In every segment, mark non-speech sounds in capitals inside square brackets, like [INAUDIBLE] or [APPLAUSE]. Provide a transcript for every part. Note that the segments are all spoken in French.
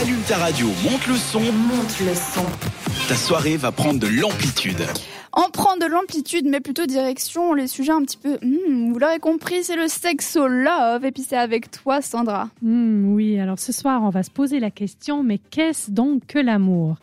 Allume ta radio, monte le son. Monte le son. Ta soirée va prendre de l'amplitude. On prend de l'amplitude, mais plutôt direction les sujets un petit peu. hmm, vous l'aurez compris, c'est le sexo love. Et puis c'est avec toi, Sandra. Hmm, oui, alors ce soir, on va se poser la question, mais qu'est-ce donc que l'amour?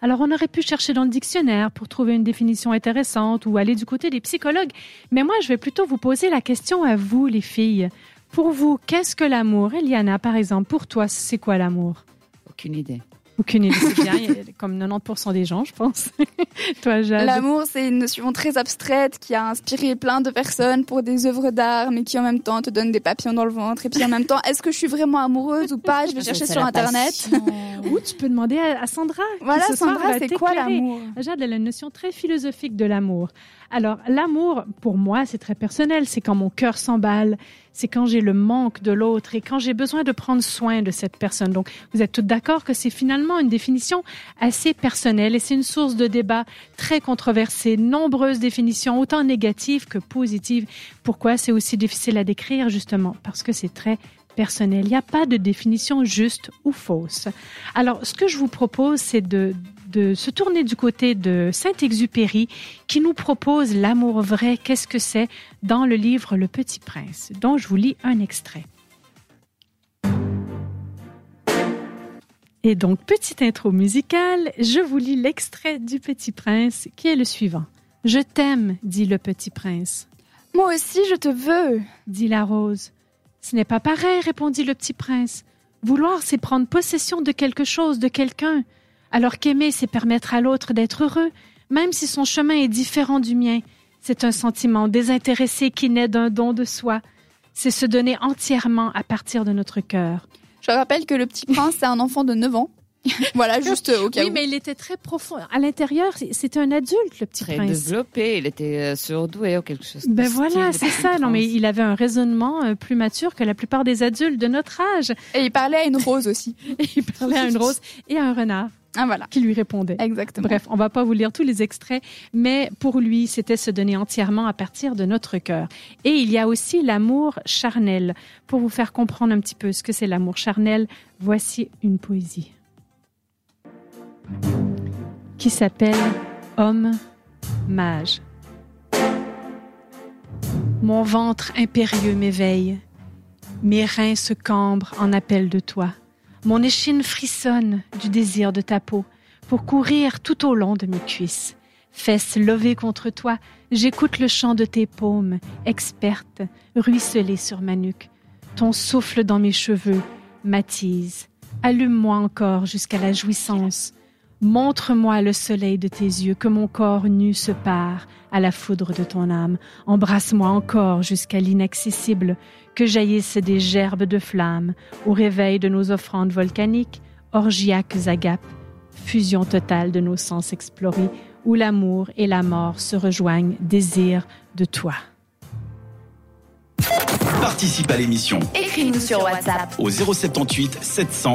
Alors on aurait pu chercher dans le dictionnaire pour trouver une définition intéressante ou aller du côté des psychologues, mais moi je vais plutôt vous poser la question à vous les filles. Pour vous, qu'est-ce que l'amour? Eliana, par exemple, pour toi, c'est quoi l'amour? Aucune idée. Aucune idée, [LAUGHS] c'est bien, il y a comme 90% des gens, je pense. [LAUGHS] toi, Jade L'amour, c'est une notion très abstraite qui a inspiré plein de personnes pour des œuvres d'art, mais qui en même temps te donne des papillons dans le ventre. Et puis en même temps, est-ce que je suis vraiment amoureuse ou pas? Je vais chercher C'est sur Internet. [LAUGHS] Ou tu peux demander à, à Sandra. Voilà, ce Sandra, c'est quoi l'amour? Jade, elle a une notion très philosophique de l'amour. Alors, l'amour, pour moi, c'est très personnel. C'est quand mon cœur s'emballe, c'est quand j'ai le manque de l'autre et quand j'ai besoin de prendre soin de cette personne. Donc, vous êtes toutes d'accord que c'est finalement une définition assez personnelle et c'est une source de débat très controversée. Nombreuses définitions, autant négatives que positives. Pourquoi c'est aussi difficile à décrire, justement? Parce que c'est très personnel. Il n'y a pas de définition juste ou fausse. Alors, ce que je vous propose, c'est de, de se tourner du côté de Saint-Exupéry, qui nous propose l'amour vrai. Qu'est-ce que c'est dans le livre Le Petit Prince, dont je vous lis un extrait. Et donc, petite intro musicale, je vous lis l'extrait du Petit Prince, qui est le suivant. Je t'aime, dit le Petit Prince. Moi aussi, je te veux. dit la rose. Ce n'est pas pareil, répondit le petit prince. Vouloir, c'est prendre possession de quelque chose, de quelqu'un, alors qu'aimer, c'est permettre à l'autre d'être heureux, même si son chemin est différent du mien. C'est un sentiment désintéressé qui naît d'un don de soi. C'est se donner entièrement à partir de notre cœur. Je rappelle que le petit prince, c'est un enfant de 9 ans. [LAUGHS] voilà, juste euh, au cas Oui, où. mais il était très profond. À l'intérieur, c'était un adulte, le petit Très prince. développé, il était euh, surdoué ou quelque chose. Ben voilà, c'est ça. Non, mais il avait un raisonnement euh, plus mature que la plupart des adultes de notre âge. Et il parlait à une rose aussi. Et [LAUGHS] il parlait à une rose et à un renard Ah voilà, qui lui répondait. exactement. Bref, on va pas vous lire tous les extraits, mais pour lui, c'était se donner entièrement à partir de notre cœur. Et il y a aussi l'amour charnel. Pour vous faire comprendre un petit peu ce que c'est l'amour charnel, voici une poésie qui s'appelle Homme mage. Mon ventre impérieux m'éveille, mes reins se cambrent en appel de toi. Mon échine frissonne du désir de ta peau pour courir tout au long de mes cuisses. Fesses levées contre toi, j'écoute le chant de tes paumes, experte, ruisseler sur ma nuque. Ton souffle dans mes cheveux m'attise. Allume-moi encore jusqu'à la jouissance. Montre-moi le soleil de tes yeux, que mon corps nu se pare à la foudre de ton âme. Embrasse-moi encore jusqu'à l'inaccessible, que jaillissent des gerbes de flammes au réveil de nos offrandes volcaniques, orgiaques agapes, fusion totale de nos sens explorés, où l'amour et la mort se rejoignent, désir de toi. Participe à l'émission Écris-nous sur WhatsApp. au 078 700